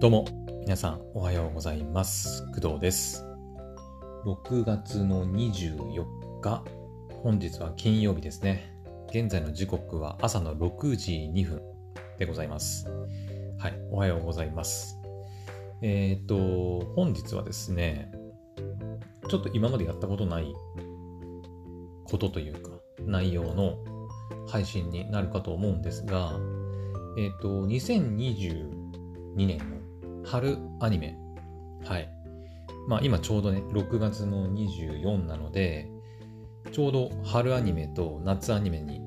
どうも、皆さんおはようございます。工藤です。6月の24日、本日は金曜日ですね。現在の時刻は朝の6時2分でございます。はい、おはようございます。えっ、と、本日はですね、ちょっと今までやったことないことというか、内容の配信になるかと思うんですが、えっ、と、2022年の春アニメ。はい。まあ今ちょうどね、6月の24なので、ちょうど春アニメと夏アニメに、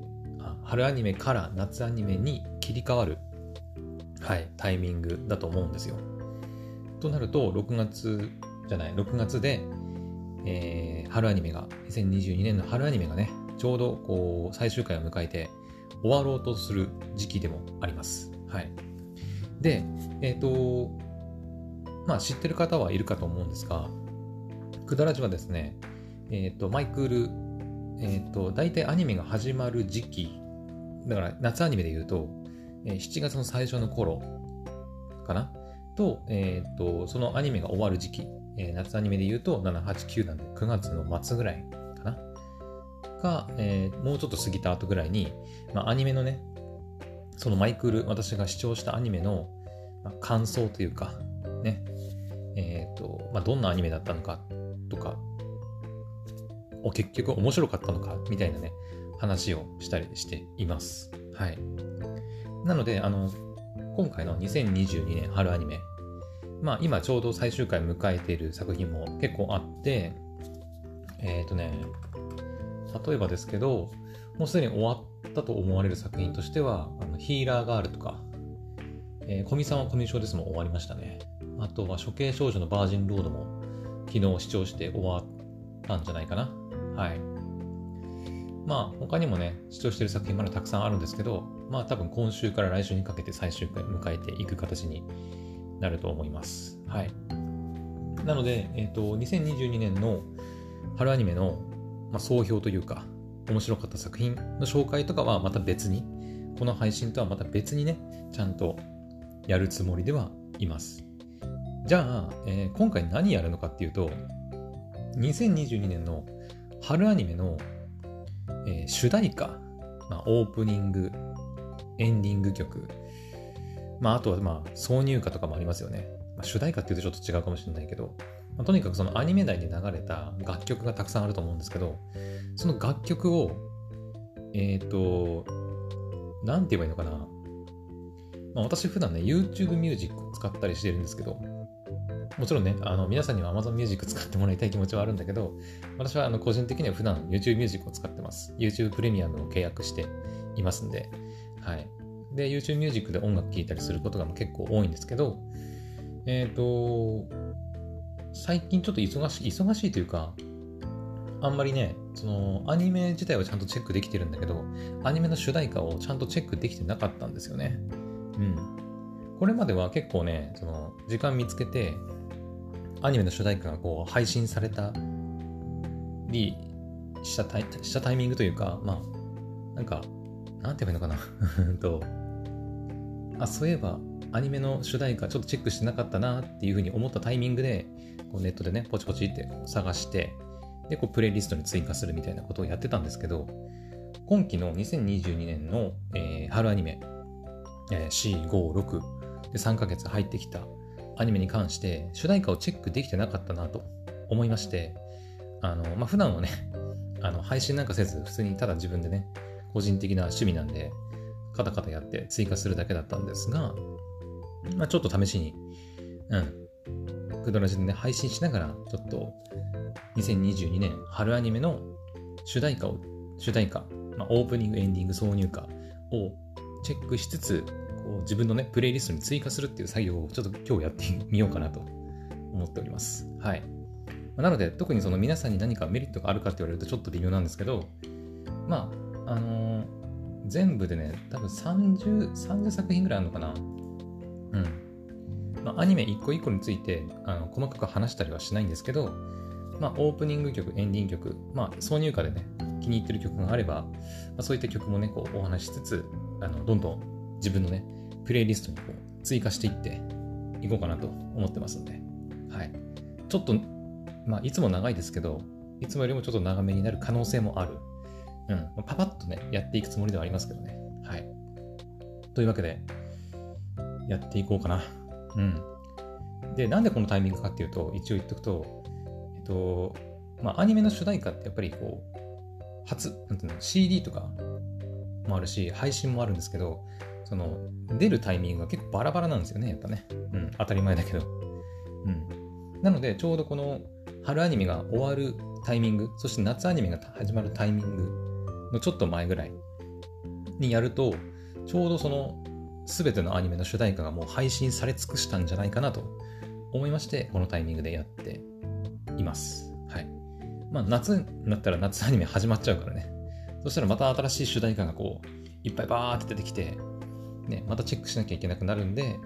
春アニメから夏アニメに切り替わる、はい、タイミングだと思うんですよ。となると、6月じゃない、6月で、えー春アニメが、2022年の春アニメがね、ちょうどこう最終回を迎えて終わろうとする時期でもあります。はい。で、えっ、と、まあ知ってる方はいるかと思うんですが、くだらじはですね、えっ、と、マイクール、えっ、と、大体アニメが始まる時期、だから夏アニメで言うと、えー7月の最初の頃かな？と、えっ、と、そのアニメが終わる時期、えー夏アニメで言うと7、8、9なんで9月の末ぐらいかな？か、えーもうちょっと過ぎた後ぐらいに、まあ、アニメのね、そのマイクール、私が視聴したアニメの、感想というか、ね、えっ、と、まあ、どんなアニメだったのかとか、お結局面白かったのかみたいなね、話をしたりしています。はい。なので、あの、今回の2022年春アニメ、まあ今ちょうど最終回迎えている作品も結構あって、えっ、とね、例えばですけど、もうすでに終わったと思われる作品としては、あのヒーラーガールとか、えー、コミさんはコミュ障ですも終わりましたね。あとは処刑少女のバージンロードも昨日視聴して終わったんじゃないかな。はい。まあ他にもね、視聴してる作品まだたくさんあるんですけど、まあ多分今週から来週にかけて最終回迎えていく形になると思います。はい。なので、えっ、と、2022年の春アニメの、まあ、総評というか、面白かった作品の紹介とかはまた別に、この配信とはまた別にね、ちゃんとやるつもりではいます。じゃあ、えー今回何やるのかっていうと、2022年の春アニメの、えー主題歌、まあ、オープニング、エンディング曲、まあ、あとは、まあ、挿入歌とかもありますよね。まあ、主題歌っていうとちょっと違うかもしれないけど、まあとにかくそのアニメ内で流れた楽曲がたくさんあると思うんですけど、その楽曲を、えっ、と、なんて言えばいいのかな？まあ、私普段ね、YouTube Music を使ったりしてるんですけど、もちろんね、あの皆さんには Amazon Music 使ってもらいたい気持ちはあるんだけど、私はあの個人的には普段 YouTube Music を使ってます。YouTube プレミアムを契約していますんで、はい。で、YouTube Music で音楽聴いたりすることが結構多いんですけど、えっ、と、最近ちょっと忙しい、忙しいというか、あんまりね、そのアニメ自体はちゃんとチェックできてるんだけど、アニメの主題歌をちゃんとチェックできてなかったんですよね。うん。これまでは結構ね、その時間見つけて、アニメの主題歌がこう配信されたりしたタイしたタイミングというか、まあ、なんか、なんて言えばいいのかな と、あ、そういえばアニメの主題歌ちょっとチェックしてなかったなっていうふうに思ったタイミングで、こうネットでね、ポチポチって探して、で、こうプレイリストに追加するみたいなことをやってたんですけど、今期の2022年の、えー春アニメ、えー、4、5、6で3ヶ月入ってきた。アニメに関して主題歌をチェックできてなかったなと。思いまして、あの、まあ、普段はね、あの、配信なんかせず、普通にただ自分でね、個人的な趣味なんで、カタカタやって追加するだけだったんですが、まあ、ちょっと試しに、うん、クドラジでね、配信しながら、ちょっと、2022年春アニメの主題歌を、主題歌、まあ、オープニング、エンディング、挿入歌をチェックしつつ、こう自分のね、プレイリストに追加するっていう作業をちょっと今日やってみようかなと思っております。はい。なので、特にその皆さんに何かメリットがあるかって言われるとちょっと微妙なんですけど、まあ、あのー全部でね、多分30、30作品ぐらいあるのかな。うん。まあ、アニメ一個一個についてあの細かく話したりはしないんですけど、まあ、オープニング曲、エンディング曲、まあ、挿入歌でね、気に入ってる曲があれば、まあ、そういった曲もね、こうお話しつつ、あのどんどん自分のね、プレイリストにこう追加していっていこうかなと思ってますんで、はい。ちょっと、まあ、いつも長いですけど、いつもよりもちょっと長めになる可能性もある。うん。パパッとね、やっていくつもりではありますけどね。はい。というわけで、やっていこうかな。うん。で、なんでこのタイミングかっていうと、一応言っとくと、えっと、まあ、アニメの主題歌ってやっぱりこう、初、なんていうの、CD とかもあるし、配信もあるんですけど、その、出るタイミングが結構バラバラなんですよね、やっぱね。うん、当たり前だけど。うん。なので、ちょうどこの春アニメが終わるタイミング、そして夏アニメが始まるタイミングのちょっと前ぐらいにやると、ちょうどその全てのアニメの主題歌がもう配信され尽くしたんじゃないかなと思いまして、このタイミングでやっています。まあ、夏になったら夏アニメ始まっちゃうからね。そしたらまた新しい主題歌がこう、いっぱいバーって出てきて、ね、またチェックしなきゃいけなくなるんで、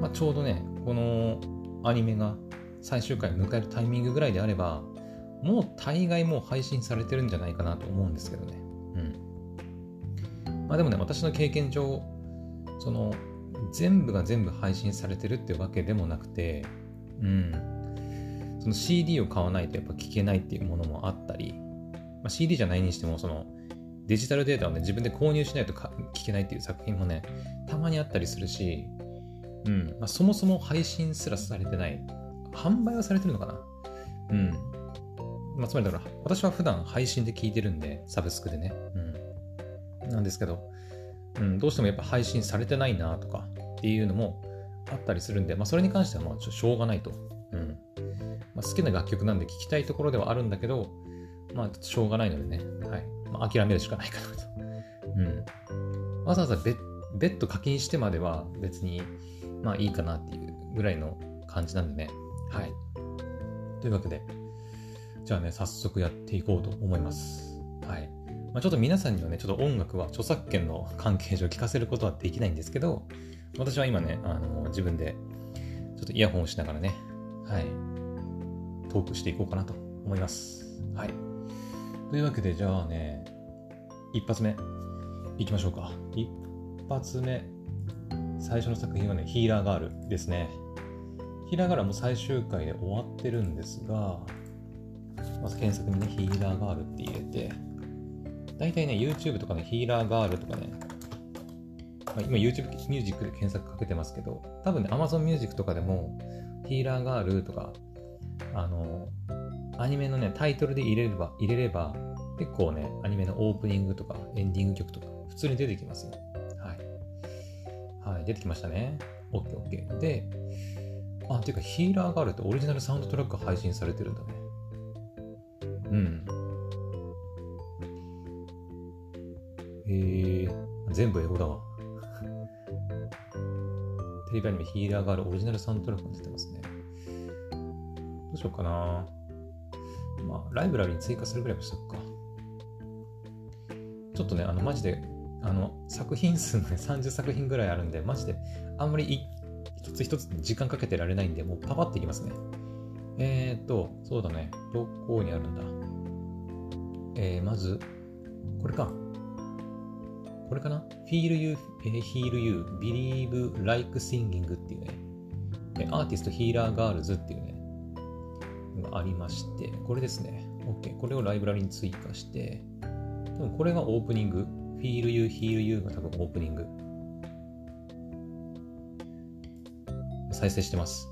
まあ、ちょうどね、このアニメが最終回を迎えるタイミングぐらいであれば、もう大概もう配信されてるんじゃないかなと思うんですけどね。うん。まあでもね、私の経験上、その、全部が全部配信されてるってわけでもなくて、うん。その CD を買わないとやっぱ聞けないっていうものもあったり、まあ、CD じゃないにしても、その、デジタルデータをね、自分で購入しないと聞けないっていう作品もね、たまにあったりするし、うん。まあ、そもそも配信すらされてない。販売はされてるのかな？うん。まあ、つまりだから、私は普段配信で聞いてるんで、サブスクでね。うん。なんですけど、うん、どうしてもやっぱ配信されてないなとかっていうのもあったりするんで、まあ、それに関してはまあしょうがないと。うん。まあ、好きな楽曲なんで聴きたいところではあるんだけど、まあ、しょうがないのでね、はい。まあ、諦めるしかないかなと。うん。わざわざ別別途課金してまでは別に、まあいいかなっていうぐらいの感じなんでね。はい。というわけで、じゃあね、早速やっていこうと思います。はい。まあ、ちょっと皆さんにはね、ちょっと音楽は著作権の関係上聞かせることはできないんですけど、私は今ね、あの自分でちょっとイヤホンをしながらね、はい、トークしていこうかなと思います。はい。というわけで、じゃあね、一発目、いきましょうか。一発目、最初の作品はね、ヒーラーガールですね。ヒーラーガールはもう最終回で終わってるんですが、まず検索にね、ヒーラーガールって入れて、大体ね、YouTube とかね、ヒーラーガールとかね、まあ、今 YouTube ミュージックで検索かけてますけど、多分ね、Amazon Music とかでも、ヒーラーガールとか、あの、アニメのね、タイトルで入れれば、入れれば、結構ね、アニメのオープニングとか、エンディング曲とか、普通に出てきますよ。はい。はい、出てきましたね。OK、OK。で、あ、ていうか、ヒーラーガールってオリジナルサウンドトラック配信されてるんだね。うん。えー、全部英語だわ。テレビアニメヒーラーガールオリジナルサントラックに出てますね。どうしようかな。まあ、ライブラリに追加するぐらいもしとくか。ちょっとね、あの、マジで、あの、作品数がね、30作品ぐらいあるんで、マジで、あんまり一つ一つ時間かけてられないんで、もうパパっていきますね。えー、っと、そうだね。どこにあるんだ？えー、まず、これか。これかな ?Feel You, Heal You, Believe Like Singing っていうね、アーティストヒーラーガールズっていうね、がありまして、これですね。OK。これをライブラリに追加して、多分これがオープニング。Feel You, Heal You が多分オープニング。再生してます。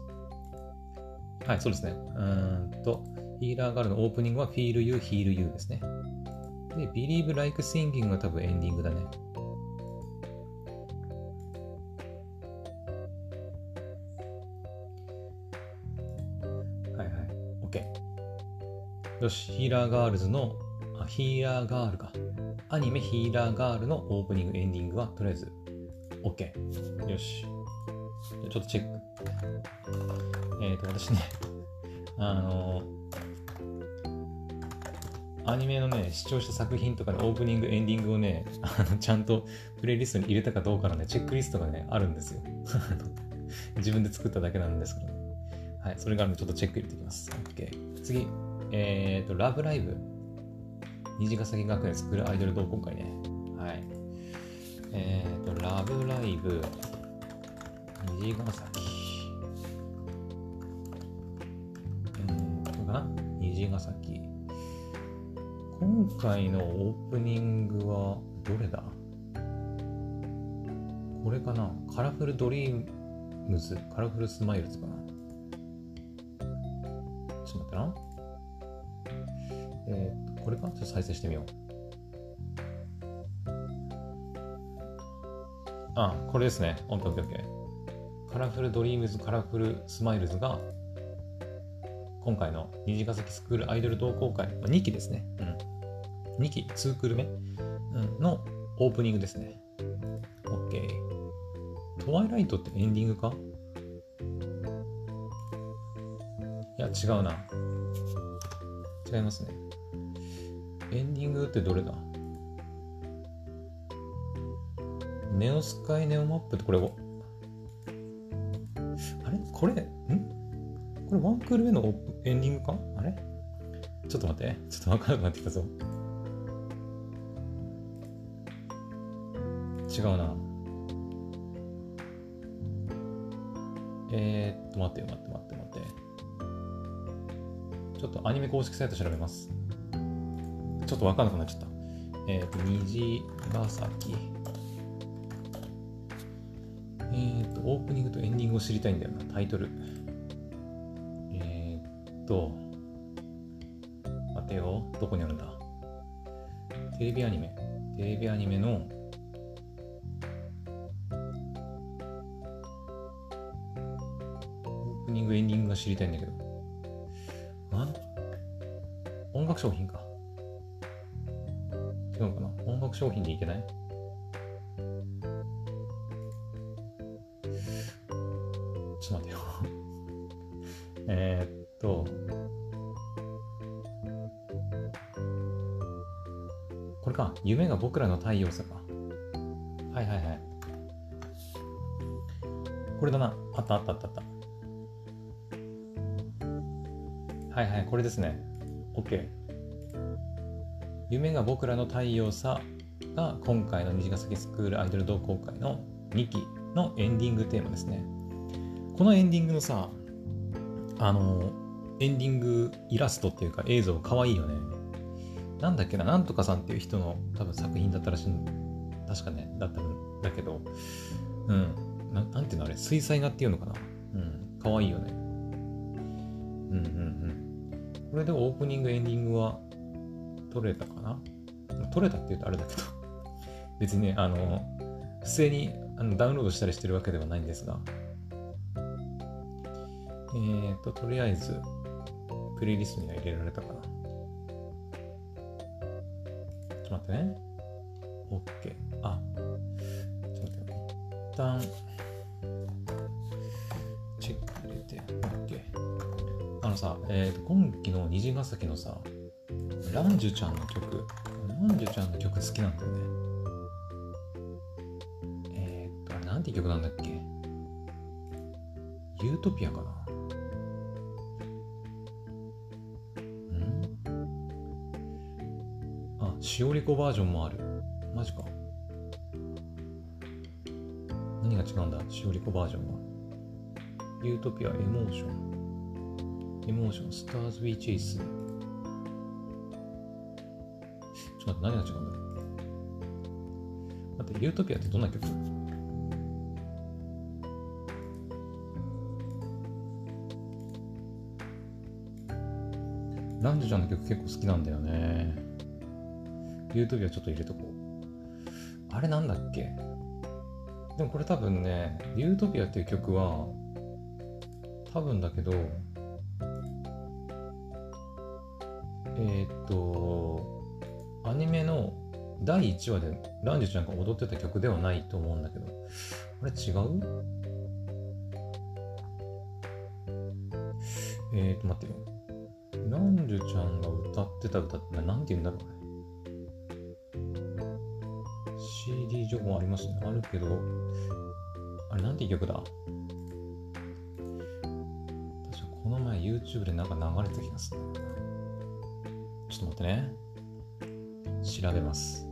はい、そうですね。うんと、ヒーラーガールのオープニングは Feel You, Heal You ですね。で、Believe Like Singing が多分エンディングだね。はいはい。OK。よし、ヒーラーガールズの、あ、ヒーラーガールか。アニメヒーラーガールのオープニング、エンディングはとりあえず OK。よし。ちょっとチェック。えっ、ー、と、私ね、あのアニメのね、視聴者作品とかの、オープニング、エンディングをね、あのちゃんとプレイリストに入れたかどうかのね、チェックリストがね、あるんですよ。自分で作っただけなんですけどね。はい、それから、ちょっとチェック入れていきます。OK。次、えっ、ー、と、ラブライブ。虹ヶ崎学園スクールアイドル同好会ね。はい。えっ、ー、と、ラブライブ。虹ヶ崎。うん、こかな？虹ヶ崎。今回のオープニングはどれだ？これかな？ Colorful Dreams？Colorful Smilesかな？ちょっと待ってな。えー、っと、これか？ちょっと再生してみよう。あ、これですね。オッケーオッケー。 Colorful Dreams、Colorful Smilesが、今回の虹ヶ崎スクールアイドル同好会、まあ2期ですね。うん。2期、2クル目、のオープニングですね。オッケー。トワイライトってエンディングか？いや、違うな。違いますね。エンディングってどれだ？ネオスカイネオマップってこれを。あれ？これ、ん？これワンクール目のエンディングか？あれ？ちょっと待って。ちょっとわからなくなってきたぞ。違うな。えー、っと、待って、待って、待って、待って。ちょっとアニメ公式サイト調べます。ちょっとわかんなくなっちゃった。えー、っと、虹ヶ崎。えー、っと、オープニングとエンディングを知りたいんだよな、タイトル。えー、っと、待てよ、どこにあるんだ？テレビアニメ。テレビアニメの、が知りたいんだけど。あ音楽商品か。違うかな？音楽商品でいけない？ちょっと待ってよ えっと、これか。夢が僕らの太陽さか。はいはいはい。これだな。あったあったあったあった。はいはい、これですね。OK。夢が僕らの太陽さが今回の虹ヶ崎スクールアイドル同好会の2期のエンディングテーマですね。このエンディングのさ、あの、エンディングイラストっていうか映像かわいいよね。なんだっけな、なんとかさんっていう人の多分作品だったらしい確かね、だったんだけど、うん、ななんていうのあれ、水彩画っていうのかな。うん、かわいいよね。これでオープニング、エンディングは取れたかな？取れたって言うとあれだけど、別にね、あの、不正にあのダウンロードしたりしてるわけではないんですが、えーと、とりあえず、プレイリストには入れられたかな。ちょっと待ってね。OK。あ、ちょっと待って。一旦、チェック入れて、のさ、えーと、今期の虹ヶ崎のさ、ランジュちゃんの曲、ランジュちゃんの曲好きなんだよね。えーと、なんて曲なんだっけ？ユートピアかな？ん？あしおりこバージョンもある。マジか。何が違うんだ？しおりこバージョンは。ユートピア、エモーション。エモーション、スターズ・ウィー・チェイス。ちょっと待って、何が違うんだろう。待って、ユートピアってどんな曲？ランジュちゃんの曲結構好きなんだよね。ユートピアちょっと入れとこう。あれなんだっけ？でもこれ多分ね、ユートピアっていう曲は、多分だけど、第1話でランジュちゃんが踊ってた曲ではないと思うんだけど、あれ違う？えー、と、待ってよ。ランジュちゃんが歌ってた歌って何て言うんだろう？ね。CD 情報ありますね。あるけど、あれなんていう曲だ？確かこの前 YouTube でなんか流れた気がするちょっと待ってね。調べます。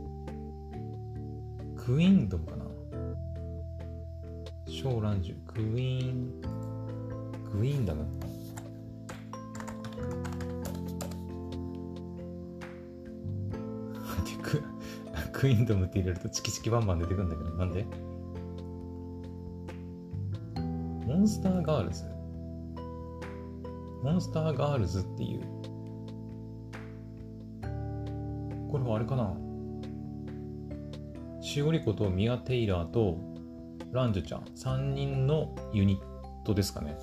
クイーンとかな？小蘭樹。クイーンクイーンだな クイーンドムって入れるとチキチキバンバン出てくるんだけど。なんで？モンスターガールズ？モンスターガールズっていう。これはあれかな？しおりことミア・テイラーとランジュちゃん3人のユニットですかね。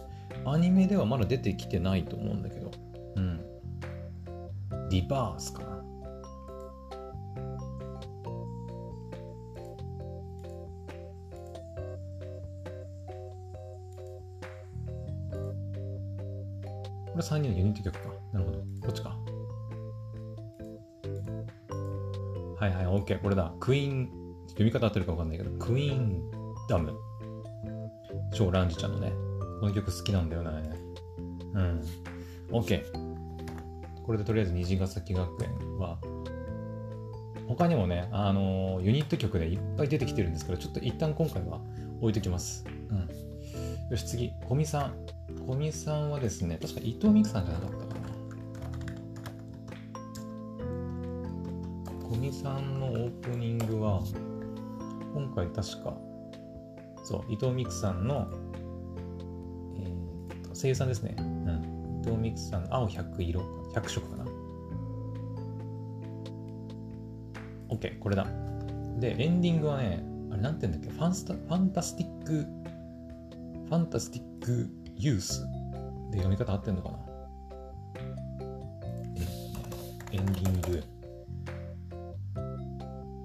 アニメではまだ出てきてないと思うんだけど。うん。リバースかな。これ3人のユニット曲か。なるほど。こっちか。はいはい、OK。これだ。クイーン、読み方合ってるか分かんないけど、クイーンダム。超ランジちゃんのね。この曲好きなんだよね。うん。OK。これでとりあえず虹ヶ崎学園は、他にもね、あのー、ユニット曲でいっぱい出てきてるんですけど、ちょっと一旦今回は置いときます。うん。よし、次、小見さん。小見さんはですね、確か伊藤美久さんじゃなかったかな。小見さんのオープニングは、今回確か、そう、伊藤美来さんの、えー、と声優さんですね。うん。伊藤美来さんの青100色、100色かな。OK、これだ。で、エンディングはね、あれなんて言うんだっけ？ファンスタファンタスティック、ファンタスティックユースで読み方合ってんのかな？エンディング。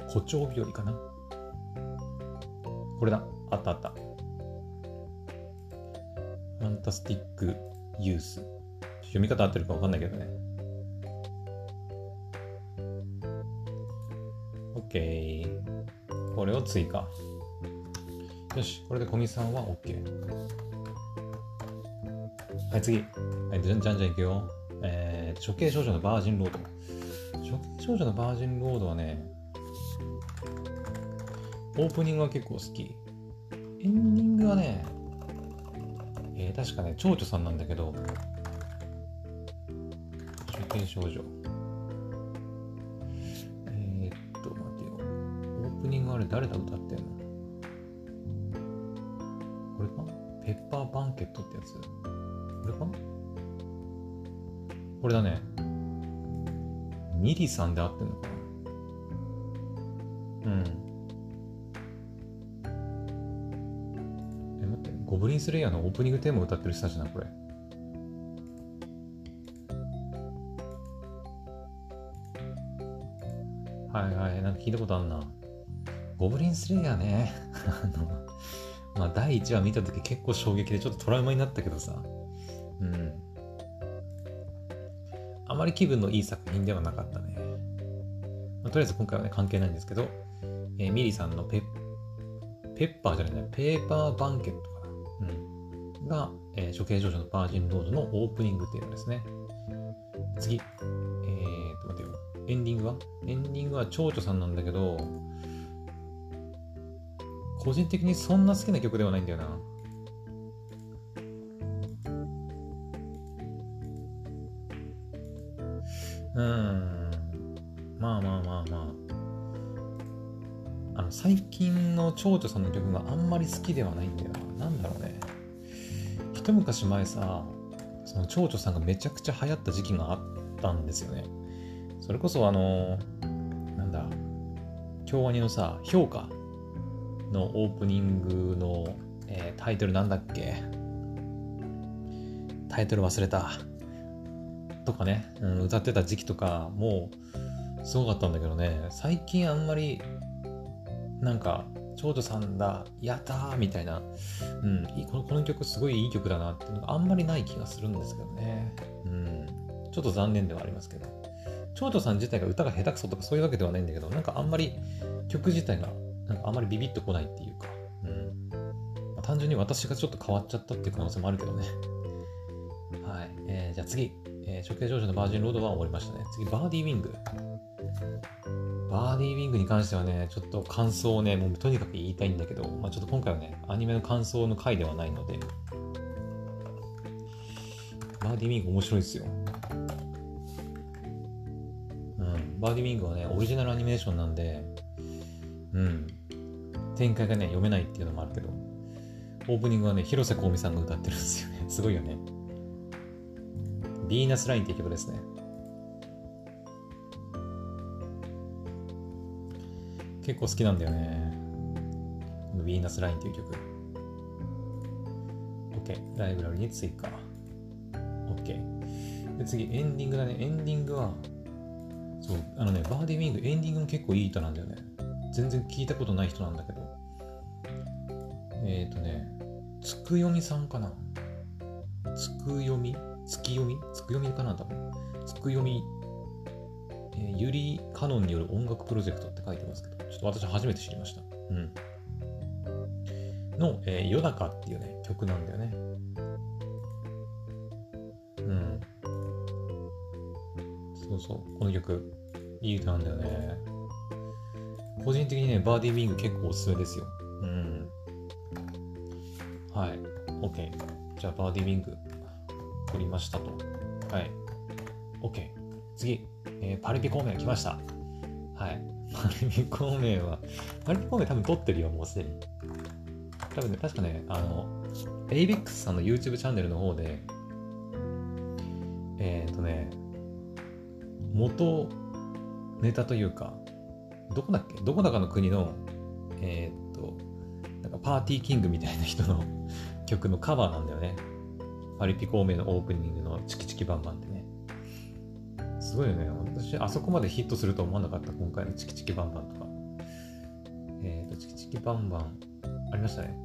誇張日和かな？これだ。あったあった。ファンタスティックユース。読み方合ってるかわかんないけどね。OK。これを追加。よし、これで小見さんは OK。はい、次。はい、じゃんじゃんじゃんいくよ。えー、処刑少女のバージンロード。処刑少女のバージンロードはね、オープニングは結構好き。エンディングはね、えー、確かね、蝶々さんなんだけど、処刑少女。えー、っと、待てよ。オープニングあれ誰だ歌ってんの？これか？ペッパーバンケットってやつ？これか？これだね。ミリさんで合ってんのかな？うん。ブリンスレイヤーのオープニングテーマ歌ってる人たちな、これ。はいはい、なんか聞いたことあんな。ゴブリンスレイヤーね。あの、まあ、第1話見たとき結構衝撃でちょっとトラウマになったけどさ。うん。あまり気分のいい作品ではなかったね。まあ、とりあえず今回はね、関係ないんですけど、えー、ミリさんのペペッパーじゃないね、ペーパーバンケット。が、えー、処刑少女のバージンロードのオープニングっていうのですね。次。えーと、待てよ。エンディングは？エンディングは蝶々さんなんだけど、個人的にそんな好きな曲ではないんだよな。うん。まあまあまあまあ。あの、最近の蝶々さんの曲があんまり好きではないんだよな。なんだろうね。一昔前さ、その蝶々さんがめちゃくちゃ流行った時期があったんですよね。それこそあの、なんだ、京アニのさ、評価のオープニングの、えー、タイトルなんだっけ？タイトル忘れた。とかね、うん、歌ってた時期とかもうすごかったんだけどね、最近あんまりなんか、長女さんだ、やったーみたいな、うん、このこの曲すごいいい曲だなっていうのがあんまりない気がするんですけどね。うん、ちょっと残念ではありますけど。長女さん自体が歌が下手くそとかそういうわけではないんだけど、なんかあんまり曲自体がなんかあんまりビビッとこないっていうか、うんまあ、単純に私がちょっと変わっちゃったっていう可能性もあるけどね。はい。えー、じゃあ次。えー、処刑少女のバージンロードは終わりましたね。次、バーディーウィング。バーディーウィングに関してはね、ちょっと感想をね、もうとにかく言いたいんだけど、まあ、ちょっと今回はね、アニメの感想の回ではないので、バーディーウィング面白いですよ。うん、バーディーウィングはね、オリジナルアニメーションなんで、うん。展開がね、読めないっていうのもあるけど、オープニングはね、広瀬香美さんが歌ってるんですよね。すごいよね。ヴィーナスラインっていう曲ですね。結構好きなんだよね。このヴィーナスラインっていう曲。OK。ライブラリに追加。OK。で、次、エンディングだね。エンディングは、そう、あのね、バーディーウィング、エンディングも結構いい歌なんだよね。全然聞いたことない人なんだけど。えっ、ー、とね、つくよみさんかなつくよみ？月読み？つくよみかな多分。つくよみ、えー、ゆりかのんによる音楽プロジェクトって書いてますけど、ちょっと私初めて知りました。うん。の、えー、よだかっていうね、曲なんだよね。うん。そうそう、この曲、いい歌なんだよね。個人的にね、バーディーウィング結構おすすめですよ。うん。はい。OK。じゃあ、バーディーウィング、取りましたと。はい。OK。次、えー、パリピ孔明来ました。はい。パリピ孔明は、パリピ孔明多分撮ってるよ、もうすでに。多分ね、確かね、あの、ABEX さんの YouTube チャンネルの方で、えっ、ー、とね、元ネタというか、どこだっけ？どこだかの国の、えっ、と、なんかパーティーキングみたいな人の 曲のカバーなんだよね。パリピ孔明のオープニングのチキチキバンバンってね。すごいよね。私、あそこまでヒットすると思わなかった、今回のチキチキバンバンとか。えっ、ー、と、チキチキバンバン、ありましたね。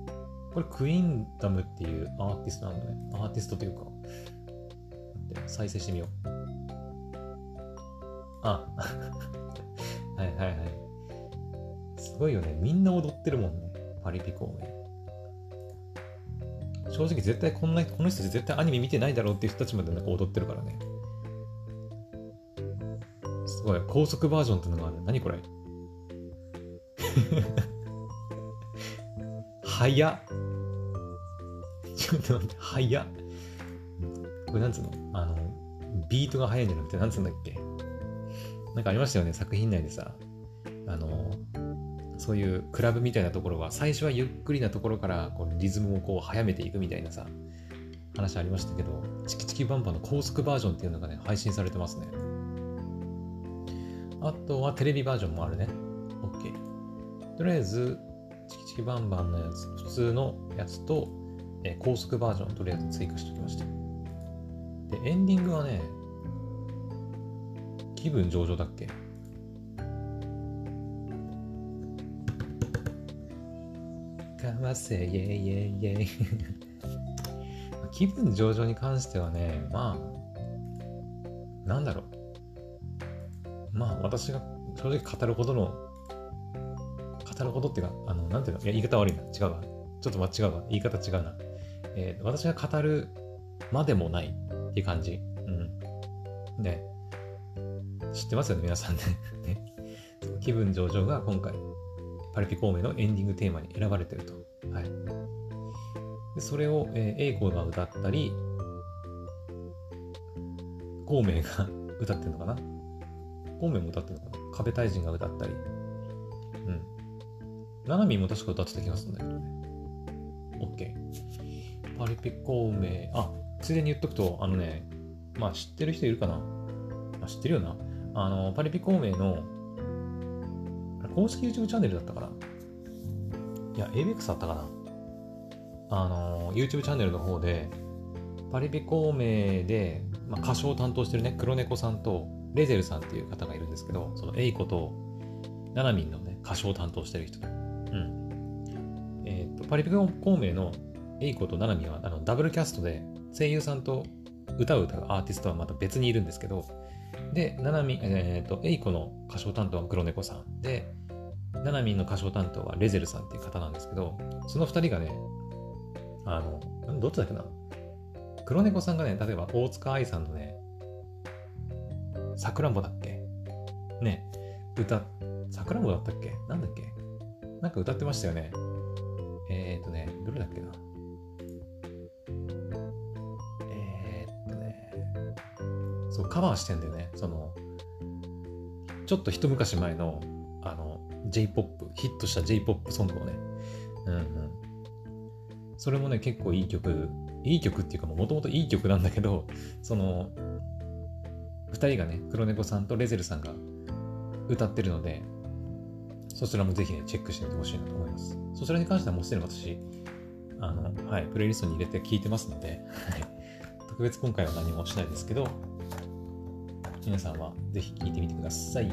これ、クイーンダムっていうアーティストなんだね。アーティストというか。再生してみよう。あ、はいはいはい。すごいよね。みんな踊ってるもんね。パリピ孔明。正直絶対こんな、この人たち絶対アニメ見てないだろうっていう人たちまでなんか踊ってるからね。ごい。高速バージョンってのがある。何これ？早っ。ちょっと待って、早っ。これなんつうの？あの、ビートが速いんじゃなくて、なんつうんだっけ？なんかありましたよね、作品内でさ。あの、そういうクラブみたいなところは、最初はゆっくりなところからこうリズムをこう速めていくみたいなさ、話ありましたけど、チキチキバンバンの高速バージョンっていうのがね、配信されてますね。あとはテレビバージョンもあるね。OK。とりあえず、チキチキバンバンのやつ、普通のやつと、え高速バージョンをとりあえず追加しておきました。で、エンディングはね、気分上々だっけ？かませ、イェイイェイイェイ。気分上々に関してはね、まあ、なんだろう。まあ、私が正直語るほどの、語るほどっていうか、あの、なんていうの、いや、言い方悪いな。違うわ。ちょっと間違うわ。言い方違うな。えー、私が語るまでもないっていう感じ。うん。ね。知ってますよね、皆さんね。ね気分上々が今回、パリピ孔明のエンディングテーマに選ばれてると。はい。でそれを、えー、英子が歌ったり、孔明が歌ってるのかな？孔明も歌ってるのかな壁大臣が歌ったり。うん。ナナミも確か歌ってた気がするんだけどね。OK。パリピ孔明、あ、ついでに言っとくと、あのね、まあ知ってる人いるかなあ知ってるよな。あの、パリピ孔明の公式 YouTube チャンネルだったかないや、ABEX だったかなあの、YouTube チャンネルの方で、パリピ孔明で、まあ、歌唱を担当してるね、黒猫さんとレゼルさんっていう方がいるんですけど、そのエイコとナナミンのね、歌唱を担当してる人。うん。えっ、ー、と、パリピ孔明のエイコとナナミンはあのダブルキャストで声優さんと歌を歌うアーティストはまた別にいるんですけど、で、ナナミ、えっ、ー、と、エイコの歌唱担当は96猫さんで、ナナミンの歌唱担当はレゼルさんっていう方なんですけど、その二人がね、あの、どっちだっけな？96猫さんがね、例えば大塚愛さんのね、さくらんぼだっけ？ね、歌、さくらんぼだったっけ？なんだっけ？なんか歌ってましたよね。えー、っとね、どれだっけな？えー、っとね、そう、カバーしてんだよね。その、ちょっと一昔前の J-POP、ヒットした J-POP ソングをね。うんうん。それもね、結構いい曲、いい曲っていうかもともといい曲なんだけど、その、二人がね、黒猫さんとレゼルさんが歌ってるので、そちらもぜひね、チェックしてみてほしいなと思います。そちらに関してはもうすでに私、あの、はい、プレイリストに入れて聴いてますので、特別今回は何もしないですけど、皆さんはぜひ聴いてみてください。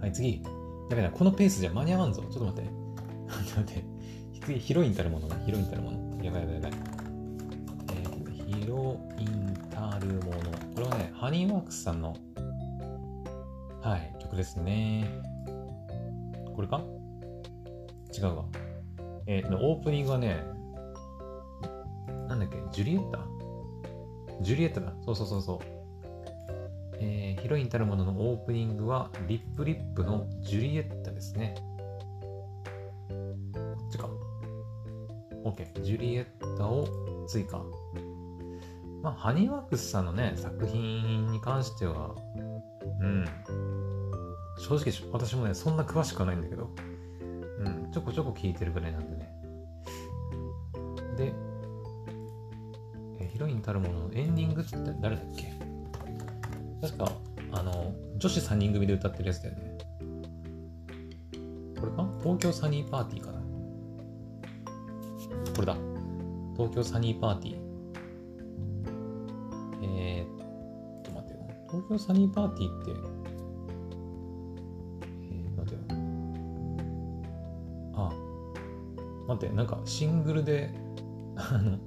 はい、次。やべな、このペースじゃ間に合わんぞ。ちょっと待って。待って。次、ヒロインたるものね。ヒロインたるもの。やばいやばいやばい。ハニーワークスさんの、はい、曲ですね。これか？違うわ。えっー、オープニングはね、なんだっけ、ジュリエッタ？ジュリエッタだ。そうそうそうそう。えー、ヒロインたるもののオープニングはリップリップのジュリエッタですね。こっちか。OK。ジュリエッタを追加。まあ、ハニーワークスさんのね、作品に関しては、うん。正直、私もね、そんな詳しくはないんだけど、うん、ちょこちょこ聞いてるぐらいなんでね。で、えヒロインたるもののエンディングって誰だっけ？確か、あの、女子3人組で歌ってるやつだよね。これか？東京サニーパーティーかなこれだ。東京サニーパーティー。よ。東京サニーパーティーって、えー、待ってよ。あ、待って、なんかシングルで、あの、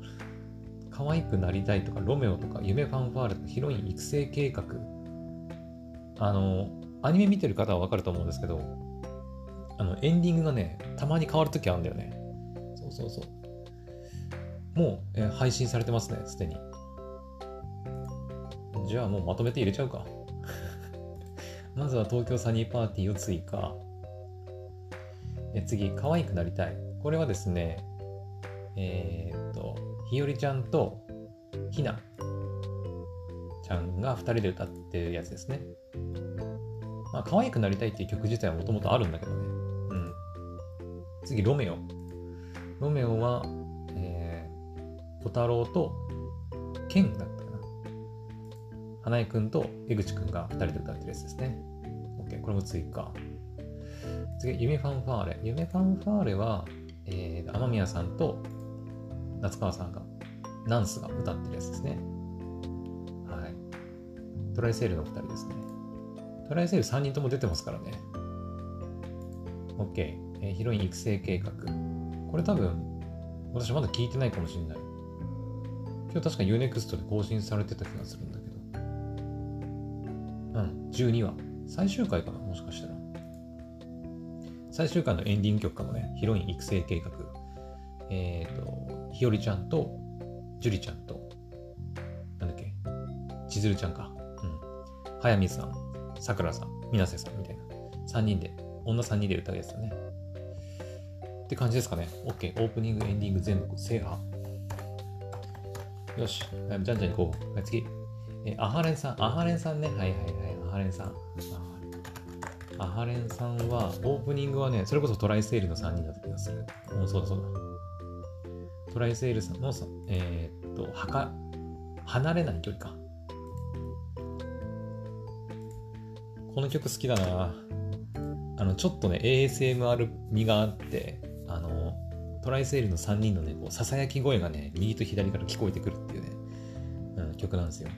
可愛くなりたいとか、ロメオとか、夢ファンファーレとか、ヒロイン育成計画。あの、アニメ見てる方はわかると思うんですけど、あの、エンディングがね、たまに変わるときあるんだよね。そうそうそう。もう、えー、配信されてますね、すでに。じゃあもうまとめて入れちゃうか。まずは東京サニーパーティーを追加。え次、可愛くなりたい。これはですね、えー、っと、ひよりちゃんとひなちゃんが2人で歌ってるやつですね。まあ、可愛くなりたいっていう曲自体はもともとあるんだけどね。うん。次、ロメオ。ロメオは、えー、小太郎とケンだっ。花江くんと江口くんが2人で歌ってるやつですね。OK、これも追加。次、夢ファンファーレ。夢ファンファーレは、えー、雨宮さんと夏川さんが、ナンスが歌ってるやつですね。はい。トライセールの2人ですね。トライセール3人とも出てますからね。OK。えー、ヒロイン育成計画。これ多分、私まだ聞いてないかもしれない。今日確か UNEXT で更新されてた気がするんだけど。うん、12話。最終回かなもしかしたら。最終回のエンディング曲かもね。ヒロイン育成計画。えっ、ー、と、ひよりちゃんと、じゅりちゃんと、なんだっけ、ちずるちゃんか。うん。早見さん、さくらさん、みなせさんみたいな。3人で、女3人で歌うやつだね。って感じですかね。OK。オープニング、エンディング全部制覇。よし。じゃんじゃん行こう。はい、次。えアハレンさん。アハレンさんね。はいはいはい。アハレンさん。アハレンさんは、オープニングはね、それこそトライセールの3人だった気がする。う、そうだそうだ。トライセールさんの、えー、っと、はか、離れない距離か。この曲好きだなあの、ちょっとね、ASMR 味があって、あの、トライセールの3人のね、こう、ささやき声がね、右と左から聞こえてくるっていうね、うん、曲なんですよ。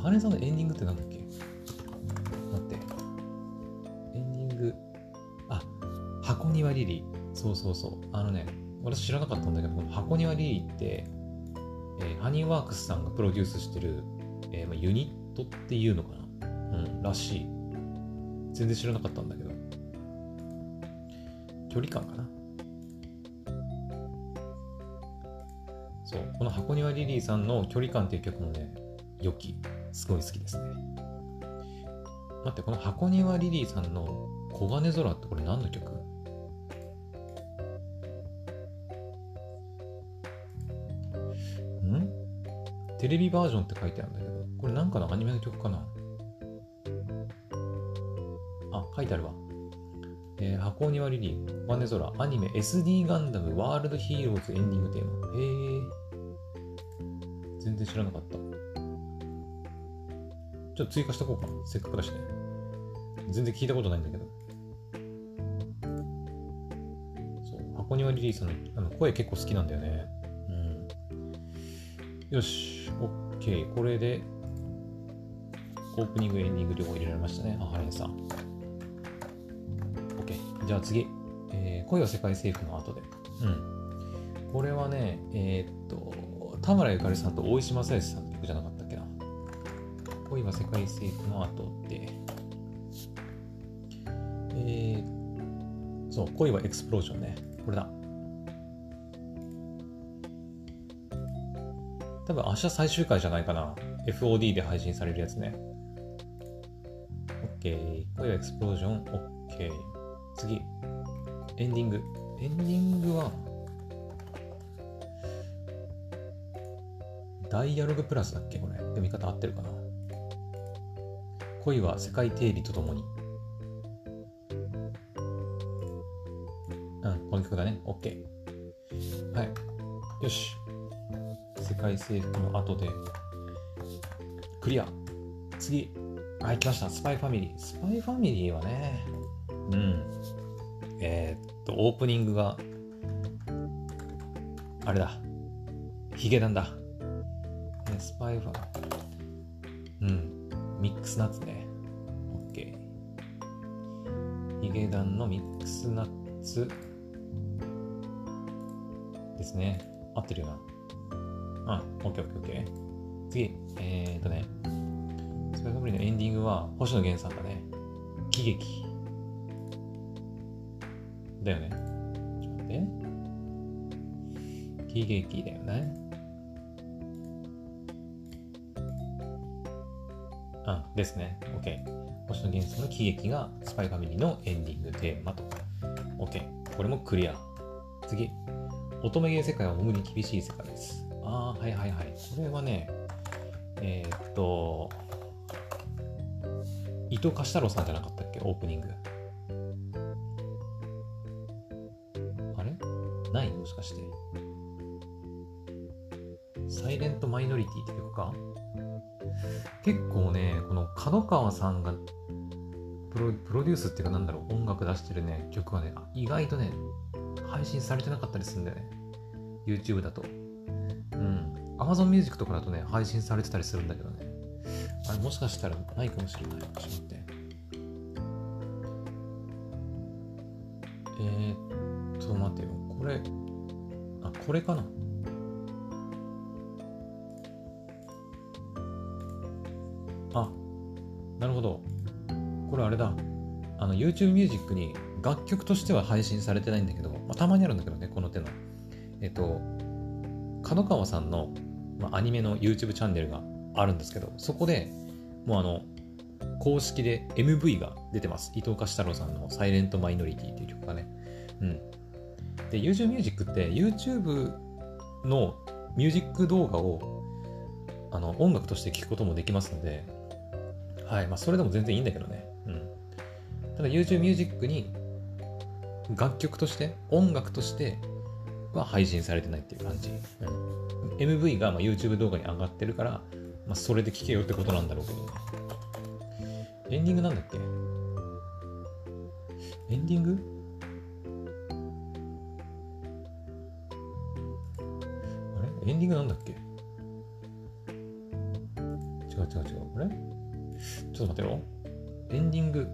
あはねさんのエンディングってなんだっけ？待って。エンディング、あ、箱庭リリー。そうそうそう。あのね、私知らなかったんだけど、この箱庭リリーって、えー、ハニーワークスさんがプロデュースしてる、えーまあ、ユニットっていうのかな？うん、らしい。全然知らなかったんだけど。距離感かな？そう、この箱庭リリーさんの距離感っていう曲もね、良き、すごい好きですね。待って、この箱庭リリーさんの黄金空ってこれ何の曲？テレビバージョンって書いてあるんだけど、これなんかのアニメの曲かな？あ、書いてあるわ。えー、箱庭リリー、ワネゾラ、アニメ SD ガンダムワールドヒーローズエンディングテーマ。へえ。全然知らなかった。ちょっと追加しとこうか。せっかくだしね。全然聞いたことないんだけど。そう、箱庭リリーさんのあの声結構好きなんだよね。うん。よし、OK。これで、オープニング、エンディング両方入れられましたね。あ、ハレンさん。OK。じゃあ次。えー、恋は世界征服の後で。うん。これはね、えー、っと、田村ゆかりさんと大石正義さんの曲じゃなかった？恋は世界征服の後で。えー、そう、恋はエクスプロージョンね。これだ。多分明日最終回じゃないかな。FOD で配信されるやつね。OK。恋はエクスプロージョン。OK。次。エンディング。エンディングは、ダイアログプラスだっけこれ。読み方合ってるかな恋は世界定理とともに。うん、この曲だね。OK。はい。よし。世界征服の後で、クリア。次。はい、来ました。スパイファミリー。スパイファミリーはね、うん。えー、っと、オープニングが、あれだ。ヒゲダンだ。スパイファ、うん。ミックスナッツね。オッケー。ヒゲダンのミックスナッツですね。合ってるよな。あ、オッケーオッケーオッケー。次、えー、っとね。スパイファミリーのエンディングは星野源さんだね。喜劇。だよね。ちょっと待って。喜劇だよね。あ、ですね。OK。星野源さんの喜劇がスパイファミリーのエンディングテーマと。OK。これもクリア。次。乙女芸世界は無に厳しい世界です。ああ、はいはいはい。これはね、えー、っと、伊藤貸太郎さんじゃなかったっけ？オープニング。あれ？ない？もしかして。サイレントマイノリティって曲か、角川さんがプロプロデュースっていうかなんだろう、音楽出してるね、曲はね、意外とね、配信されてなかったりするんだよね。YouTube だと。うん。Amazon Music とかだとね、配信されてたりするんだけどね。あれもしかしたらないかもしれない。ちょっと待って。えー、っと、待てよ。これ、あ、これかな。なるほど。これあれだ。あの、YouTube Music に楽曲としては配信されてないんだけど、まあ、たまにあるんだけどね、この手の。えっと、角川さんの、まあ、アニメの YouTube チャンネルがあるんですけど、そこでもうあの、公式で MV が出てます。伊藤貸太郎さんのサイレントマイノリティっていう曲がね。うん。で、YouTube Music って YouTube のミュージック動画をあの音楽として聴くこともできますので、はい。まあ、それでも全然いいんだけどね。うん。ただ YouTube Music に楽曲として、音楽としては配信されてないっていう感じ。うん、MV がまあ YouTube 動画に上がってるから、まあ、それで聴けよってことなんだろうけどね。エンディングなんだっけ？エンディング？あれ？エンディングなんだっけ？違う違う違う。あれ？ちょっと待ってよ。エンディング。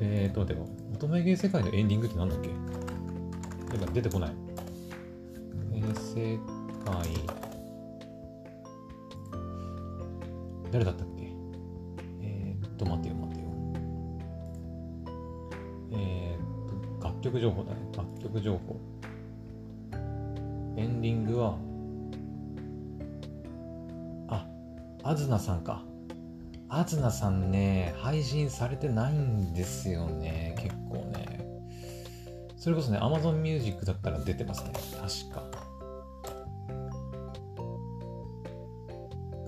えーと、待ってよ。乙女芸世界のエンディングってなんだっけ？出てこない。芸世界誰だったっけ？えー、っと、待ってよ、待ってよ。えー、っと、楽曲情報だね。楽曲情報。エンディングは、あずなさんか。あずなさんね、配信されてないんですよね。結構ね。それこそね、Amazon Music だったら出てますね。確か。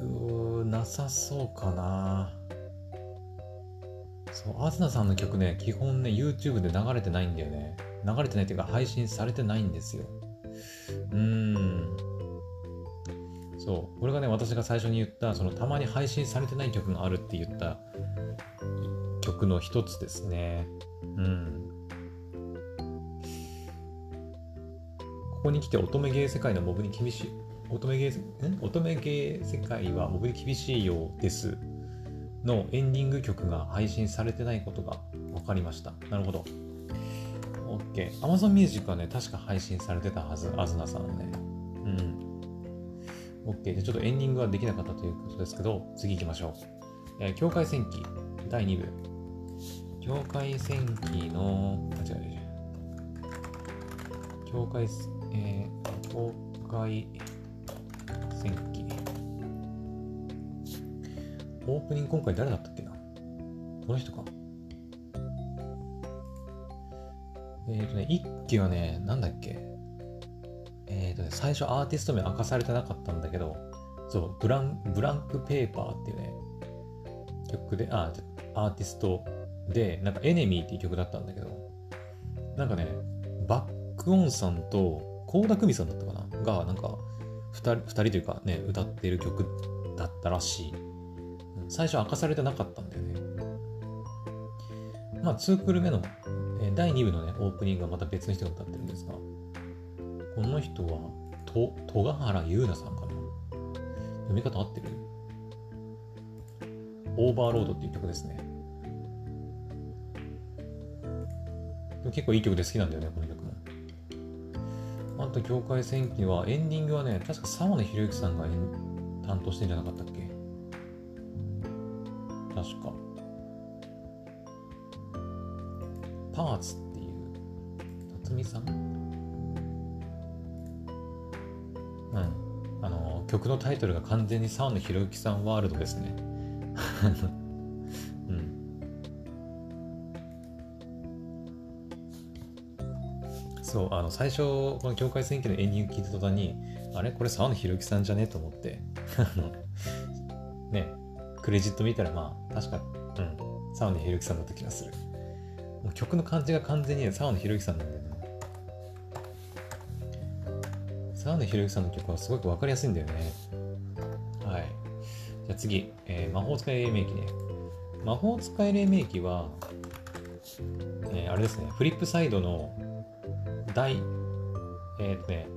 うー、なさそうかな。そう、あずなさんの曲ね、基本ね、YouTube で流れてないんだよね。流れてないっていうか、配信されてないんですよ。うーん。そう、これがね、私が最初に言った、そのたまに配信されてない曲があるって言った曲の一つですね。うん。ここに来て乙女芸世界のモブに厳しい。乙女芸、ん乙女芸世界はモブに厳しいようです。のエンディング曲が配信されてないことが分かりました。なるほど。OK。Amazon Music はね、確か配信されてたはず、あずなさんね。OK。じゃちょっとエンディングはできなかったということですけど、次行きましょう。えー、境界戦記第2部。境界戦記の、あ、違う違う。境界、えー、境界戦記。オープニング今回誰だったっけな？この人か。えっ、ー、とね、一期はね、なんだっけ？えっ、ー、とね、最初アーティスト名明かされてなかったんだけど、そう、ブランブランクペーパーっていうね、曲で、あ、アーティストで、なんかエネミーっていう曲だったんだけど、なんかね、バックオンさんと倖田來未さんだったかな？が、なんか2人、二人というかね、歌ってる曲だったらしい。最初明かされてなかったんだよね。まあ、2クール目の、え、第2部のね、オープニングはまた別の人が歌ってるんです、この人は、と、戸ヶ原優奈さんかな？読み方合ってる？オーバーロードっていう曲ですね。結構いい曲で好きなんだよね、この曲も。あと、境界戦記は、エンディングはね、確か沢野博之さんが担当してんじゃなかったっけ？確か。パーツっていう、辰巳さん？曲のタイトルが完全に沢野博之さんワールドですね。うん。そう、あの、最初、この境界選挙のエンディング聞いた途端に、あれ？これ沢野博之さんじゃね？と思って、あの、ね、クレジット見たらまあ、確か、うん、沢野ひろきさんだった気がする。もう曲の感じが完全に沢野ひろきさんなんだよね。沢野ひろゆきさんの曲はすごくわかりやすいんだよね。はい。じゃあ次、えー、魔法使い黎明期ね。魔法使い黎明期は、えー、あれですね、フリップサイドの大、えっ、ー、とね、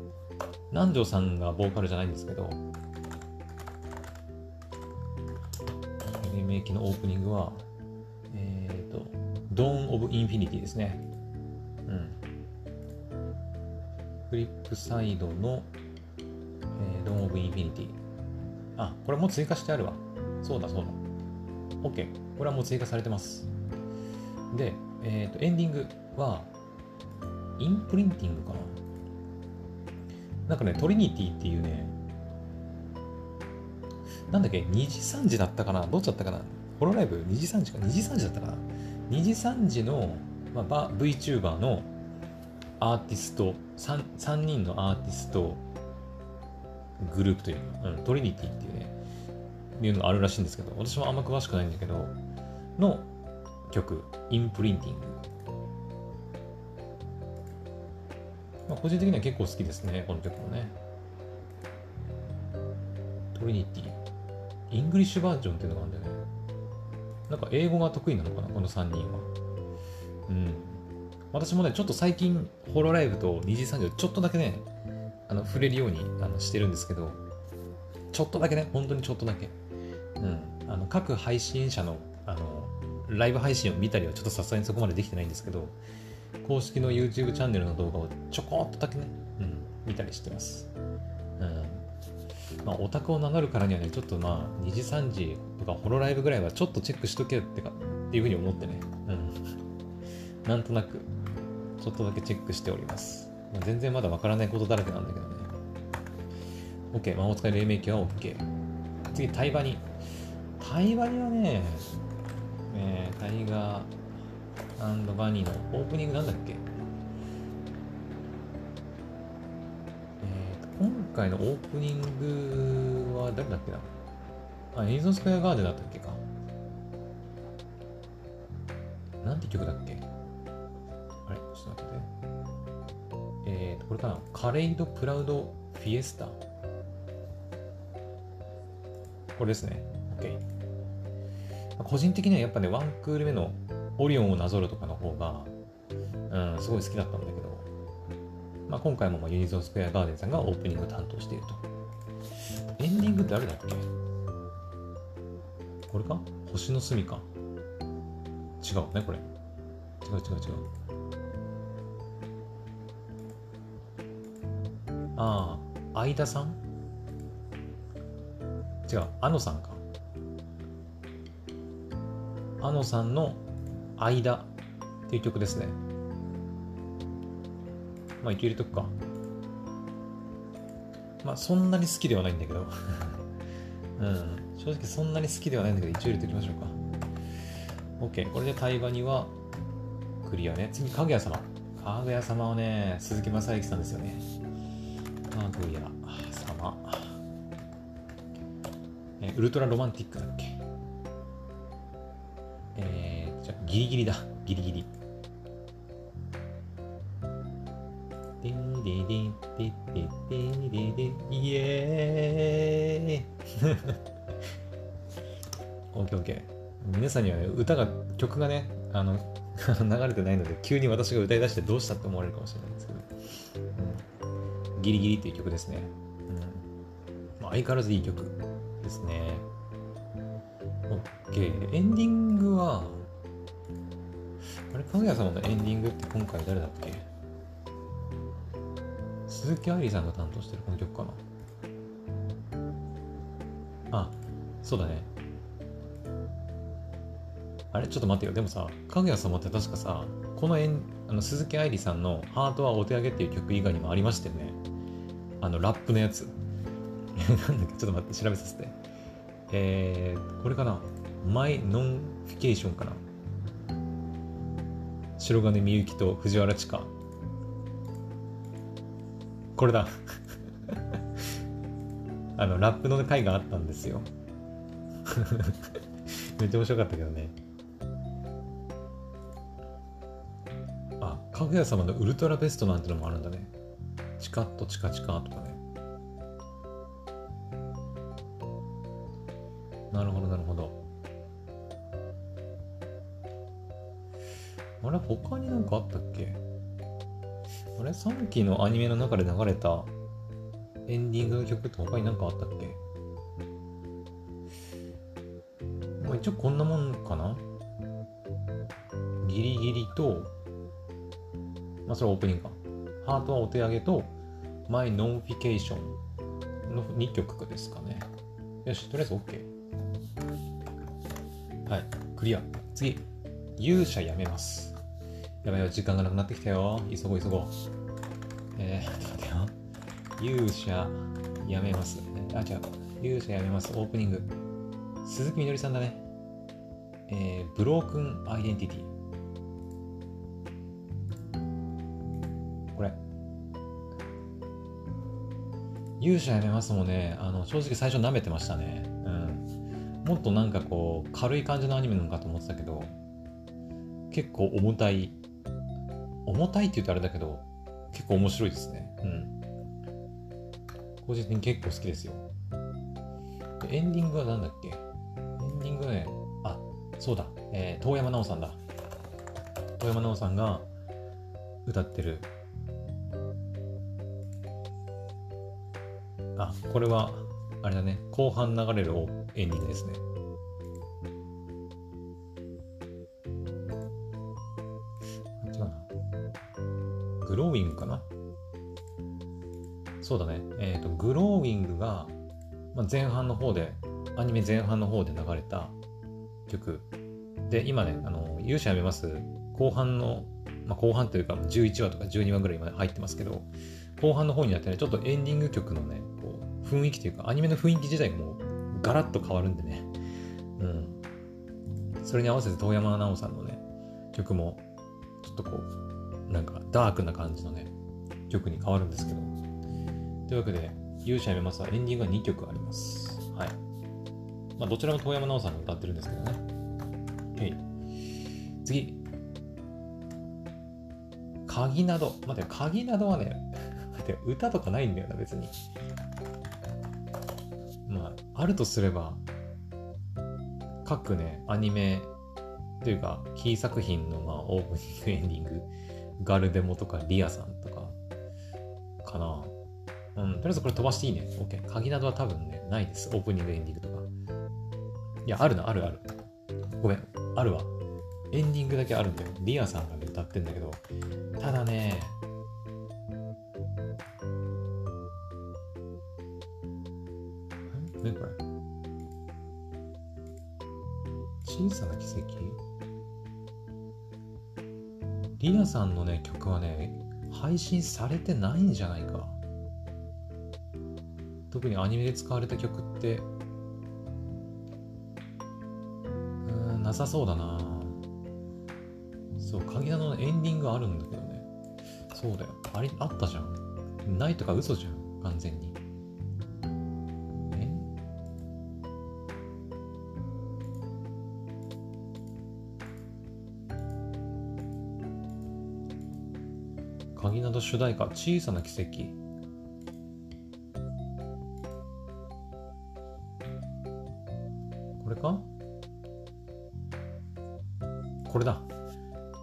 南條さんがボーカルじゃないんですけど、名機のオープニングは、えっ、ー、と、Dawn of Infinity ですね。うん。フリップサイドの、えー、Dawn of Infinity。あ、これも追加してあるわ。そうだそうだ。OK。これはもう追加されてます。で、えっ、ー、と、エンディングは、インプリンティングかななんかね、トリニティっていうね、なんだっけ、2時3時だったかなどっちだったかなホロライブ？2時3時か ?2 時3時だったかな ?2 時3時の、まあ、VTuber のアーティスト3、3人のアーティストグループというか、うん、トリニティっていうね、いうのがあるらしいんですけど、私もあんま詳しくないんだけど、の曲、 Imprinting。まあ、個人的には結構好きですね、この曲もね。トリニティ。 English version っていうのがあるんだよね。なんか英語が得意なのかな、この3人は。うん。私もね、ちょっと最近、ホロライブと二次産業、ちょっとだけね、あの触れるようにあのしてるんですけど、ちょっとだけね、本当にちょっとだけ。うん。あの各配信者のあのライブ配信を見たりはちょっとさすがにそこまでできてないんですけど、公式の YouTube チャンネルの動画をちょこっとだけね、うん、見たりしてます。うん。まあ、オタクを名乗るからにはね、ちょっとまあ、2時3時とかホロライブぐらいはちょっとチェックしとけってか、っていうふうに思ってね、うん。なんとなく、ちょっとだけチェックしております。まあ、全然まだわからないことだらけなんだけどね。OK、魔法使い黎明期は OK。次、タイバニ。タイバニはね、えー、タイガーバニーのオープニングなんだっけ？今回のオープニングは誰だっけな？あ、エイゾスクエアガーデンだったっけか。なんて曲だっけ？ちょっと待ってて。えーと、これかなカレイド・プラウド・フィエスタこれですね。OK。個人的にはやっぱね、ワンクール目のオリオンをなぞるとかの方が、うん、すごい好きだったんだけど、まあ、今回もまあユニゾンスクエアガーデンさんがオープニング担当していると。エンディング誰だっけ？これか？星の隅か。違うね、これ。違う違う違う。ああ、相田さん？違う、あのさんか。あのさんの間っていう曲ですね。まあ、一応入れとくか。まあ、そんなに好きではないんだけど。うん。正直そんなに好きではないんだけど、一応入れておきましょうか。OK。これで対話にはクリアね。次、かぐや様。かぐや様はね、鈴木雅之さんですよね。かぐや様え、ウルトラロマンティックだっけえー、じゃギリギリだギリギリでででででででイエーイオッケーオッケー皆さんには、ね、歌が曲がねあの 流れてないので急に私が歌い出してどうしたって思われるかもしれないんですけど。ギリギリっていう曲ですね。うんまあ、相変わらずいい曲ですね。オッケー。エンディングは、あれ、かぐや様のエンディングって今回誰だっけ？鈴木愛理さんが担当してるこの曲かなあ、そうだね。あれちょっと待ってよ。でもさ、かぐや様って確かさ、このえんあの鈴木愛理さんのハートはお手上げっていう曲以外にもありましたよね。あの、ラップのやつ。なんだっけちょっと待って、調べさせて。えー、これかな？ My Nonfiction かな？白銀御行と藤原千花。これだ。あの、ラップの回があったんですよ。めっちゃ面白かったけどね。あ、かぐや様のウルトラベストなんてのもあるんだね。チカッとチカチカとかね。なるほど、なるほど。あれ、他になんかあったっけ？あれ ?3 期のアニメの中で流れたエンディングの曲って他になんかあったっけ？まあ一応こんなもんかな？ギリギリと、まあそれはオープニングか。ハートはお手上げと、マイノンフィケーションの2曲ですかね。よし、とりあえず OK。はい、クリア。次、勇者やめます。やばいよ、時間がなくなってきたよ。急ごう急ごう。えー、ちょっと待ってよ。勇者やめます。あ、違う。勇者やめます。オープニング。鈴木みのりさんだね。えー、ブロークンアイデンティティ。勇者やめますもね。あの、正直最初舐めてましたね。うん。もっとなんかこう、軽い感じのアニメなのかと思ってたけど、結構重たい。重たいって言うとあれだけど、結構面白いですね。うん。個人的に結構好きですよ。エンディングは何だっけ？エンディングはね、あ、そうだ、えー、遠山奈緒さんだ。遠山奈緒さんが歌ってる。あ、これは、あれだね、後半流れるエンディングですね。グローウィングかな？そうだね。えっ、と、グローウィングが、まあ、前半の方で、アニメ前半の方で流れた曲。で、今ね、あの、勇者やめます。後半の、まあ、後半というか、11話とか12話ぐらいまで入ってますけど、後半の方になってね、ちょっとエンディング曲のね、雰囲気というか、アニメの雰囲気自体がもう、ガラッと変わるんでね。うん。それに合わせて遠山奈緒さんのね、曲も、ちょっとこう、なんかダークな感じのね、曲に変わるんですけど。というわけで、勇者やめますはエンディングが2曲あります。はい。まあ、どちらも遠山奈緒さんが歌ってるんですけどね。はい。次、鍵など。待って、鍵などはね、待って、歌とかないんだよな、別に。あ、るとすれば、各ね、アニメというか、キー作品の、まあ、オープニング、エンディング、ガルデモとか、リアさんとか、かな。うん、とりあえずこれ飛ばしていいね。OK。鍵などは多分ね、ないです。オープニング、エンディングとか。いや、あるな、あるある。ごめん、あるわ。エンディングだけあるんだよ。リアさんが、歌ってんだけど、ただね、何これ小さな奇跡？リアさんのね、曲はね、配信されてないんじゃないか。特にアニメで使われた曲って、うん、なさそうだな。そう、鍵棚のエンディングあるんだけどね。そうだよ。あり、あったじゃん。ないとか嘘じゃん。完全に。主題歌、小さな奇跡。これか？これだ。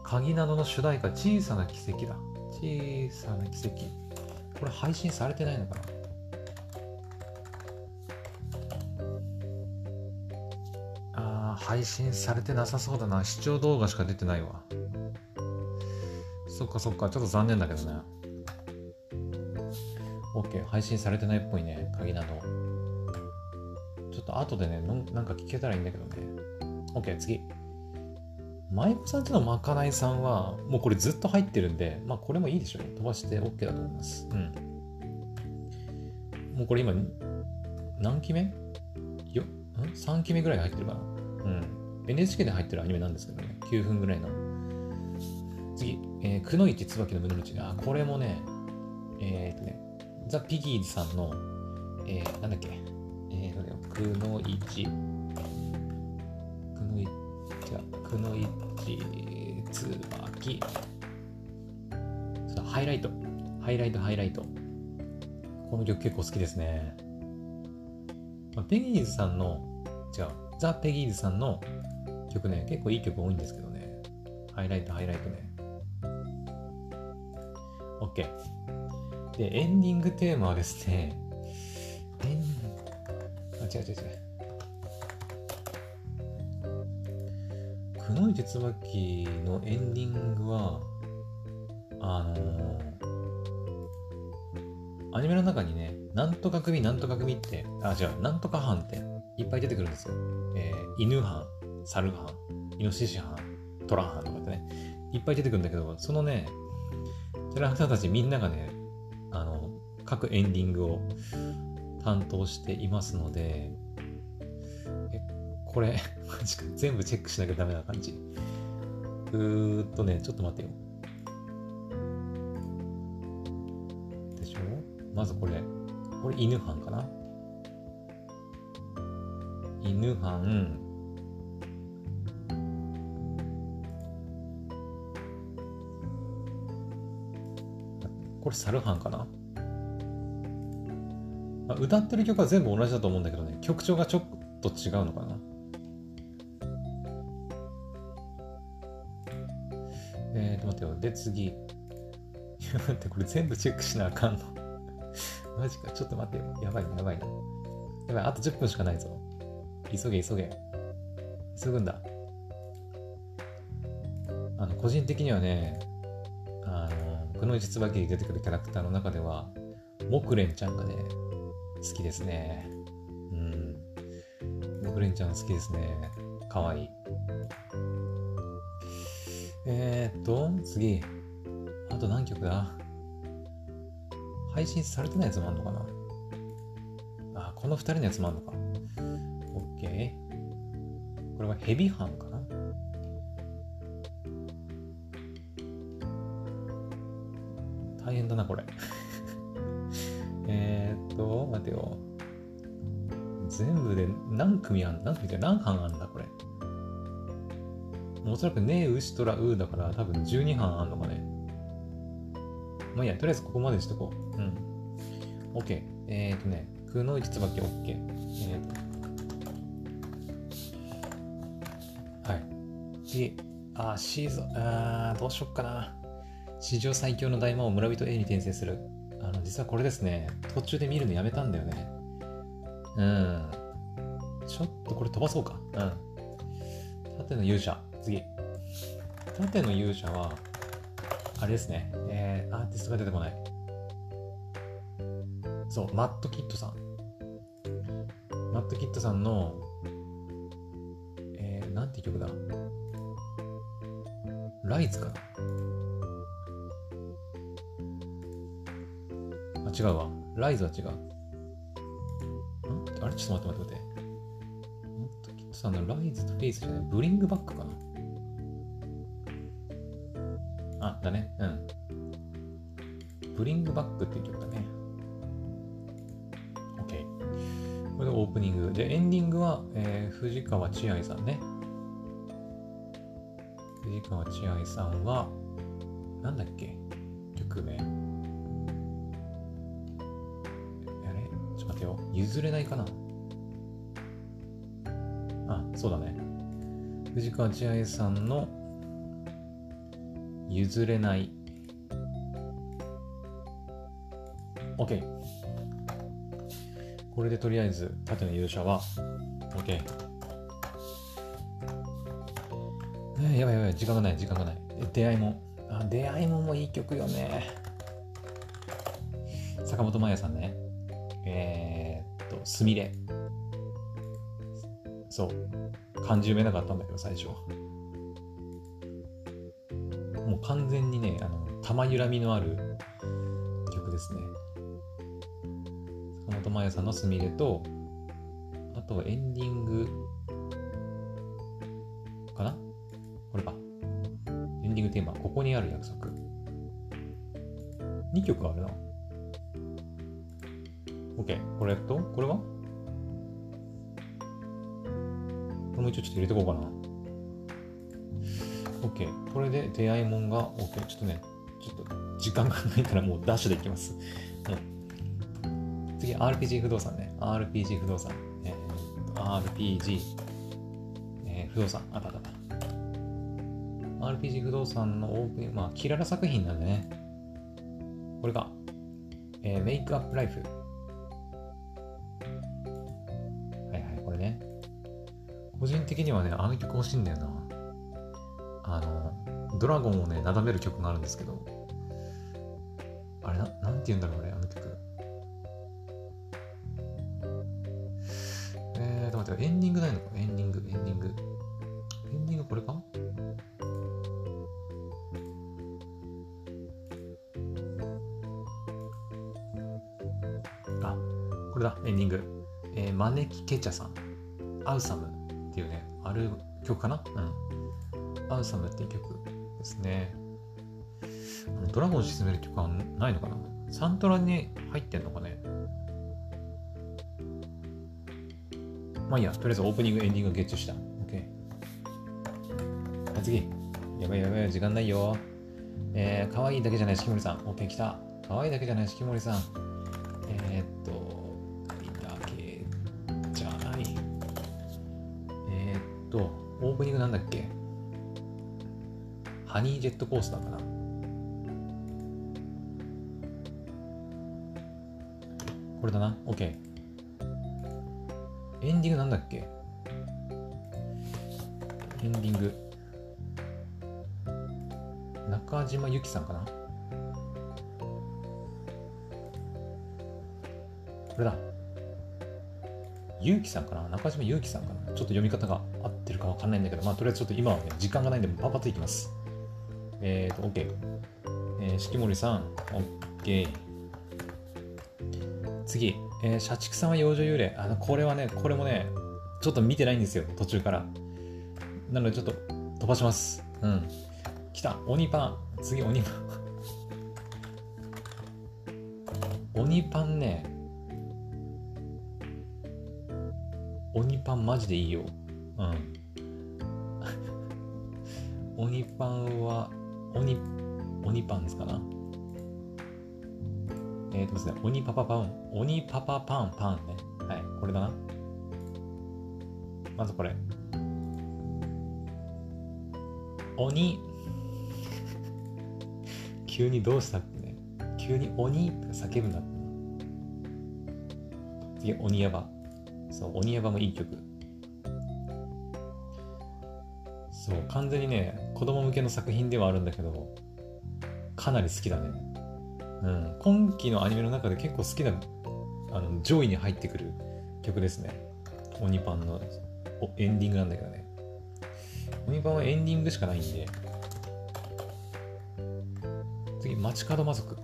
鍵などの主題歌、小さな奇跡だ。小さな奇跡。これ配信されてないのかな？あー、配信されてなさそうだな。視聴動画しか出てないわ。そっかそっか、ちょっと残念だけどね。OK、配信されてないっぽいね、鍵など。ちょっと後でね、なんか聞けたらいいんだけどね。OK、次。舞妓さんちのまかないさんは、もうこれずっと入ってるんで、まあこれもいいでしょう。飛ばして OK だと思います。うん。もうこれ今、何期目？よ、ん ?3 期目ぐらい入ってるかな。うん。NHK で入ってるアニメなんですけどね。9分ぐらいの。次、えー、くのいち椿の胸口。あ、これもね、えー、っとね、ザ・ピギーズさんの、えー、なんだっけ、えー、くのいち、くのいちつばき。ハイライト。ハイライトハイライト。この曲結構好きですね、まあ、ペギーズさんの違う。ザ・ペギーズさんの曲ね結構いい曲多いんですけどね。ハイライトハイライトね。OK でエンディングテーマはですねエンあ違う違う違うくのいちつばきのエンディングは、あのー、アニメの中にね、なんとか組、なんとか組って、あ、違う、なんとか班っていっぱい出てくるんですよ。えー、犬班、猿班、イノシシ班、トラ班とかってね、いっぱい出てくるんだけど、そのね、キャラクターたちみんながね、各エンディングを担当していますので、えこれ、マジか、全部チェックしなきゃダメな感じ。うーっとね、ちょっと待ってよ。でしょ？まずこれ、これ犬班かな？犬班、これ猿班かな？あ歌ってる曲は全部同じだと思うんだけどね、曲調がちょっと違うのかなえーと、待ってよ。で、次。待って、これ全部チェックしなあかんの。マジか。ちょっと待ってよ。やばい、やばい。やばい、あと10分しかないぞ。急げ、急げ。急ぐんだ。あの、個人的にはね、あの、くのいちつばきに出てくるキャラクターの中では、木蓮ちゃんがね、好きですね。うん。木蓮ちゃん好きですね。かわいい。えー、っと、次。あと何曲だ？配信されてないやつもあんのかな？あ、この二人のやつもあんのか。OK。これはヘビハンかな？何組あんて何班あんだ、これ。おそらくね、うしとらうだから多分12班あんのかね。まあいいや、とりあえずここまでしとこう。うん。OK。えっ、ー、とね、くのいちつばき OK。えっ、ー、と。はい。で、あ、シーズン、あー、どうしよっかな。史上最強の大魔王村人 A に転生する。あの、実はこれですね、途中で見るのやめたんだよね。うん。ちょっとこれ飛ばそうか。うん。縦の勇者。次。縦の勇者は、あれですね。えー、アーティストが出てこない。そう、マットキッドさん。マットキッドさんの、えー、なんて曲だ？ライズかな？あ、違うわ。ライズは違う。あれ？ちょっと待って待って待って。マットキッドさんのライズとフェイスじゃないブリングバックかなあ、だね。うん。ブリングバックっていう曲だね。OK。これでオープニング。で、エンディングは、えー、藤川千愛さんね。藤川千愛さんは、なんだっけ曲名。あれ？ちょっと待ってよ。譲れないかな藤川千愛さんの譲れない。OK これでとりあえず縦の勇者は。OK えやばいやばい時間がない時間がない。出会いも。あ出会いももいい曲よね。坂本真綾さんね。えー、っとすみれ。そう。漢字読めなかったんだけど最初もう完全にね、あの、玉揺らみのある曲ですね。坂本真綾さんのすみれと、あとエンディングかな？これか。エンディングテーマ、ここにある約束。2曲あるな。OK。これと、これは？れも一応ちょっと入れてこうかな。OK。これで出会いもんが OK。ちょっとね、ちょっと時間がないからもうダッシュでいきます。うん、次、RPG 不動産ね。RPG 不動産。えー、RPG、えー、不動産。あったあった。RPG 不動産のオープン、まあ、キララ作品なんでね。これが、えー、メイクアップライフ。個人的にはね、あの曲欲しいんだよな。あの、ドラゴンをね、なだめる曲があるんですけど、あれな、なんて言うんだろうね、あの曲。えーと、待って、エンディングないのか？エンディング、エンディング。エンディングこれか？あ、これだ、エンディング。えー、招きケチャさん。アウサムっていうね、ある曲かな？うん。アウサムっていう曲ですね。ドラゴン沈める曲はないのかな？サントラに入ってんのかね？まあいいや、とりあえずオープニング、エンディングゲッチュした。OK。次。やばいやばい、時間ないよ。えー、可愛いだけじゃない、式守さん。OK、来た。可愛いだけじゃない、式守さん。ットコースターかな。これだな。OK。エンディングなんだっけ？エンディング。中島由紀さんかな？これだ。ゆうきさんかな？中島ゆうきさんかな？ちょっと読み方が合ってるかわかんないんだけど、まあ、とりあえずちょっと今はね、時間がないんで、パパッといきます。えっ、ー、と、OK。えー、式守さん、OK。次、えー、社畜さんは幼女幽霊。あの、これはね、これもね、ちょっと見てないんですよ、途中から。なので、ちょっと飛ばします。うん。来た、鬼パン。次、鬼パン。鬼パンね。鬼パンマジでいいよ。うん。鬼パンは、鬼、鬼パンですかな？えっ、ー、とですね、鬼パパパン、鬼パパパンパンね。はい、これだな。まずこれ。鬼。急にどうしたってね。急に鬼って叫ぶなって。次、鬼ヤバ。そう、鬼ヤバもいい曲。そう、完全にね、子供向けの作品ではあるんだけど、かなり好きだね。うん。今期のアニメの中で結構好きな、あの、上位に入ってくる曲ですね。鬼パンのエンディングなんだけどね。鬼パンはエンディングしかないんで。次、街角魔族。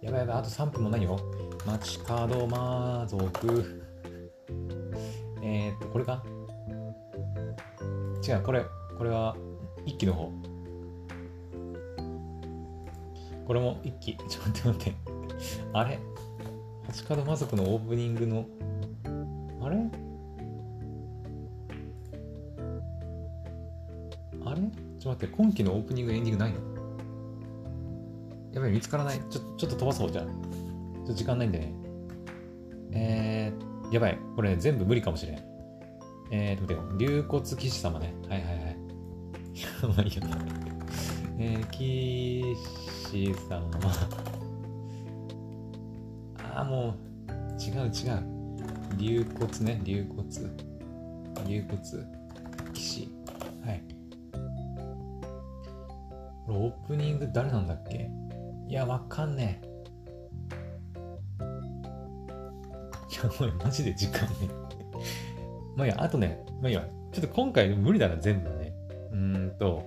やばいやばい、あと3分もないよ。街角魔族。えー、っと、これか？違う、これ、これは一期の方。これも一期。ちょっと待って待って。あれ？八角魔族のオープニングの、あれ？あれ？ちょっと待って、今期のオープニングエンディングないの？やばい、見つからない。ちょちょっと飛ばそう、じゃあ。ちょっと時間ないんでね。えー、やばい。これ、全部無理かもしれん。えーと、待ってよ。竜骨騎士様ね。はいはいはい。まあいいよ。えー、騎士様。ああ、もう、違う違う。竜骨ね、竜骨。竜骨。騎士。はい。これオープニング誰なんだっけ？いや、わかんねえ。いや、もうマジで時間ね。まあいいや、あとね、まあいいや、ちょっと今回無理だな、全部。うんと、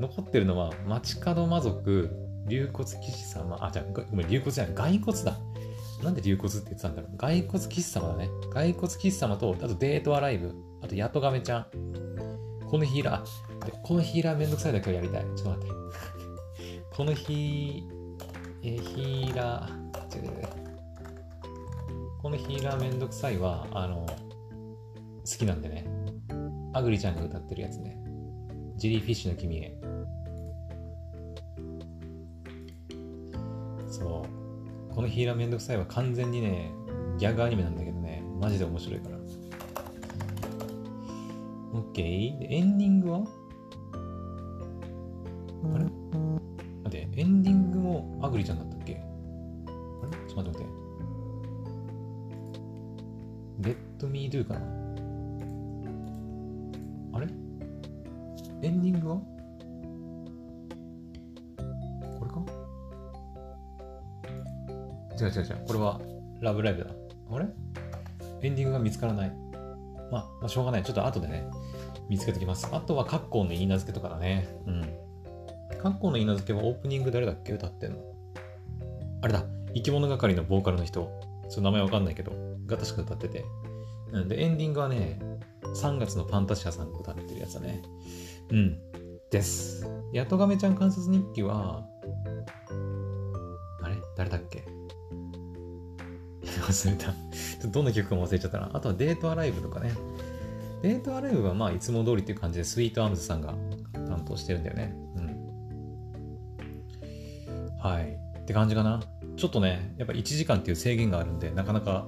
残ってるのは、街角魔族、竜骨騎士様、あ、じゃあ、ごめん、竜骨じゃない、骸骨だ。なんで竜骨って言ってたんだろう。骸骨騎士様だね。骸骨騎士様と、あとデートアライブ、あとヤトガメちゃん。このヒーラー、このヒーラーめんどくさいだけはやりたい。ちょっと待って。このヒー、えヒーラー、違う違うこのヒーラーめんどくさいは、あの、好きなんでね。アグリちゃんが歌ってるやつね。ジェリーフィッシュの君へ。そう。このヒーラーめんどくさいは完全にね、ギャグアニメなんだけどね、マジで面白いから。オッケー。で、エンディングは？あれ？待って、エンディングもアグリちゃんだったっけ？あれ？ちょっと待って待って。レッドミードゥかな？あれ？エンディングは？これか？違う違う違う。これはラブライブだ。あれ？エンディングが見つからない。まあ、まあ、しょうがない。ちょっと後でね、見つけてきます。あとは、カッコの言い名付けとかだね。うん。カッコの言い名付けはオープニング誰だっけ？歌ってんのあれだ。生き物係のボーカルの人。ちょっと名前わかんないけど、が確か歌ってて。うんで、エンディングはね、3月のファンタシアさんが歌ってるやつだね。うん。です。ヤトガメちゃん観察日記は、あれ？誰だっけ？忘れた。どんな曲かも忘れちゃったな。あとはデートアライブとかね。デートアライブはまあいつも通りっていう感じでスイートアームズさんが担当してるんだよね。うん。はい。って感じかな。ちょっとね、やっぱ1時間っていう制限があるんで、なかなか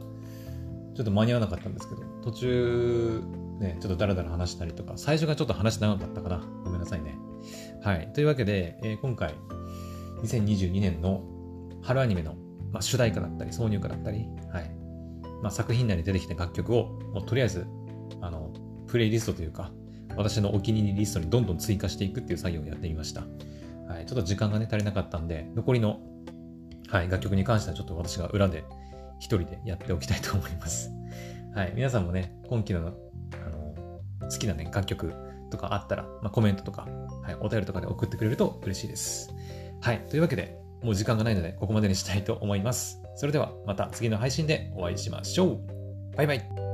ちょっと間に合わなかったんですけど、途中、ね、ちょっとダラダラ話したりとか、最初がちょっと話長かったかな。ごめんなさいね。はい。というわけで、えー、今回、2022年の春アニメの、まあ、主題歌だったり、挿入歌だったり、はい。まあ、作品内に出てきた楽曲を、もうとりあえず、あの、プレイリストというか、私のお気に入りリストにどんどん追加していくっていう作業をやってみました。はい。ちょっと時間がね、足りなかったんで、残りの、はい、楽曲に関してはちょっと私が裏で一人でやっておきたいと思います。はい。皆さんもね、今期、の、好きなね、楽曲とかあったら、まあ、コメントとか、はい、お便りとかで送ってくれると嬉しいです。はい。というわけで、もう時間がないので、ここまでにしたいと思います。それでは、また次の配信でお会いしましょう。バイバイ。